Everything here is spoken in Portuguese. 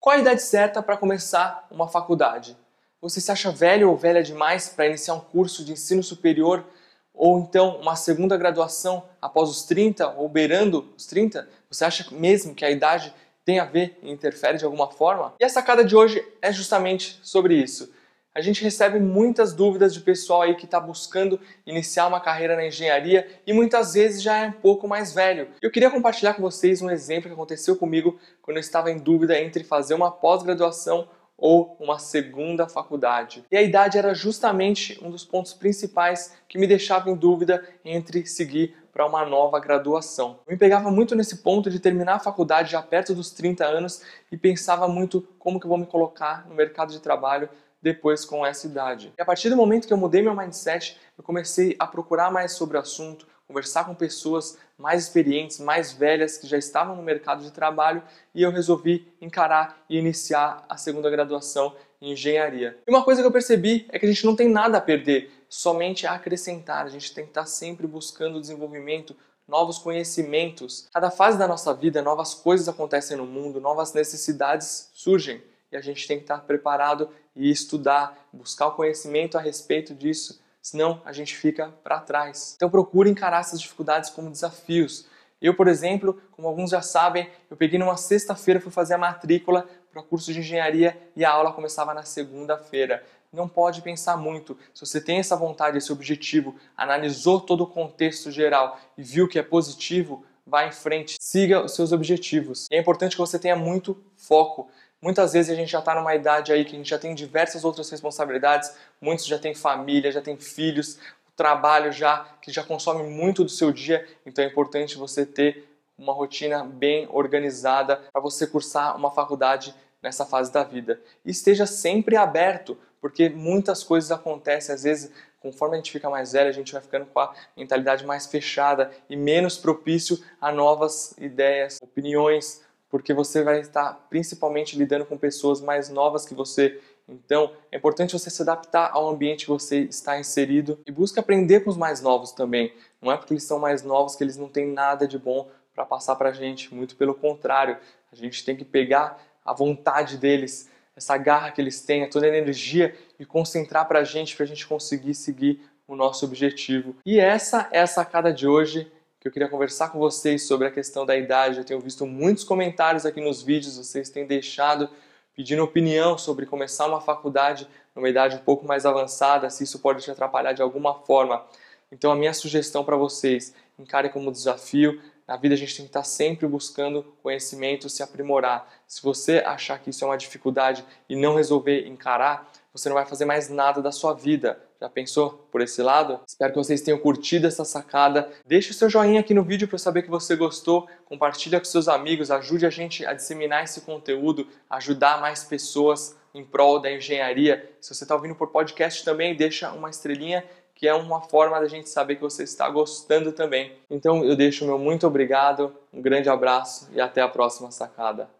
Qual a idade certa para começar uma faculdade? Você se acha velho ou velha demais para iniciar um curso de ensino superior ou então uma segunda graduação após os 30 ou beirando os 30? Você acha mesmo que a idade tem a ver e interfere de alguma forma? E a sacada de hoje é justamente sobre isso a gente recebe muitas dúvidas de pessoal aí que está buscando iniciar uma carreira na engenharia e muitas vezes já é um pouco mais velho. Eu queria compartilhar com vocês um exemplo que aconteceu comigo quando eu estava em dúvida entre fazer uma pós-graduação ou uma segunda faculdade. E a idade era justamente um dos pontos principais que me deixava em dúvida entre seguir para uma nova graduação. Eu me pegava muito nesse ponto de terminar a faculdade já perto dos 30 anos e pensava muito como que eu vou me colocar no mercado de trabalho depois com essa idade. E a partir do momento que eu mudei meu mindset, eu comecei a procurar mais sobre o assunto, conversar com pessoas mais experientes, mais velhas, que já estavam no mercado de trabalho, e eu resolvi encarar e iniciar a segunda graduação em engenharia. E uma coisa que eu percebi é que a gente não tem nada a perder, somente a acrescentar. A gente tem que estar sempre buscando desenvolvimento, novos conhecimentos. Cada fase da nossa vida, novas coisas acontecem no mundo, novas necessidades surgem e a gente tem que estar preparado e estudar, buscar o conhecimento a respeito disso, senão a gente fica para trás. Então procure encarar essas dificuldades como desafios. Eu, por exemplo, como alguns já sabem, eu peguei numa sexta-feira, fui fazer a matrícula para o curso de engenharia e a aula começava na segunda-feira. Não pode pensar muito. Se você tem essa vontade, esse objetivo, analisou todo o contexto geral e viu que é positivo, vá em frente, siga os seus objetivos. E é importante que você tenha muito foco. Muitas vezes a gente já está numa idade aí que a gente já tem diversas outras responsabilidades, muitos já têm família, já têm filhos, trabalho já que já consome muito do seu dia, então é importante você ter uma rotina bem organizada para você cursar uma faculdade nessa fase da vida. E esteja sempre aberto, porque muitas coisas acontecem, às vezes, conforme a gente fica mais velho, a gente vai ficando com a mentalidade mais fechada e menos propício a novas ideias, opiniões, porque você vai estar principalmente lidando com pessoas mais novas que você. Então, é importante você se adaptar ao ambiente que você está inserido e busque aprender com os mais novos também. Não é porque eles são mais novos que eles não têm nada de bom para passar para a gente, muito pelo contrário. A gente tem que pegar a vontade deles, essa garra que eles têm, toda a energia e concentrar para a gente, para a gente conseguir seguir o nosso objetivo. E essa é a sacada de hoje que eu queria conversar com vocês sobre a questão da idade. Eu tenho visto muitos comentários aqui nos vídeos, vocês têm deixado pedindo opinião sobre começar uma faculdade numa idade um pouco mais avançada, se isso pode te atrapalhar de alguma forma. Então a minha sugestão para vocês, encare como desafio. Na vida a gente tem que estar sempre buscando conhecimento, se aprimorar. Se você achar que isso é uma dificuldade e não resolver encarar, você não vai fazer mais nada da sua vida. Já pensou por esse lado? Espero que vocês tenham curtido essa sacada. Deixe o seu joinha aqui no vídeo para saber que você gostou. Compartilha com seus amigos, ajude a gente a disseminar esse conteúdo, ajudar mais pessoas em prol da engenharia. Se você está ouvindo por podcast também, deixa uma estrelinha que é uma forma da gente saber que você está gostando também. Então eu deixo meu muito obrigado, um grande abraço e até a próxima sacada.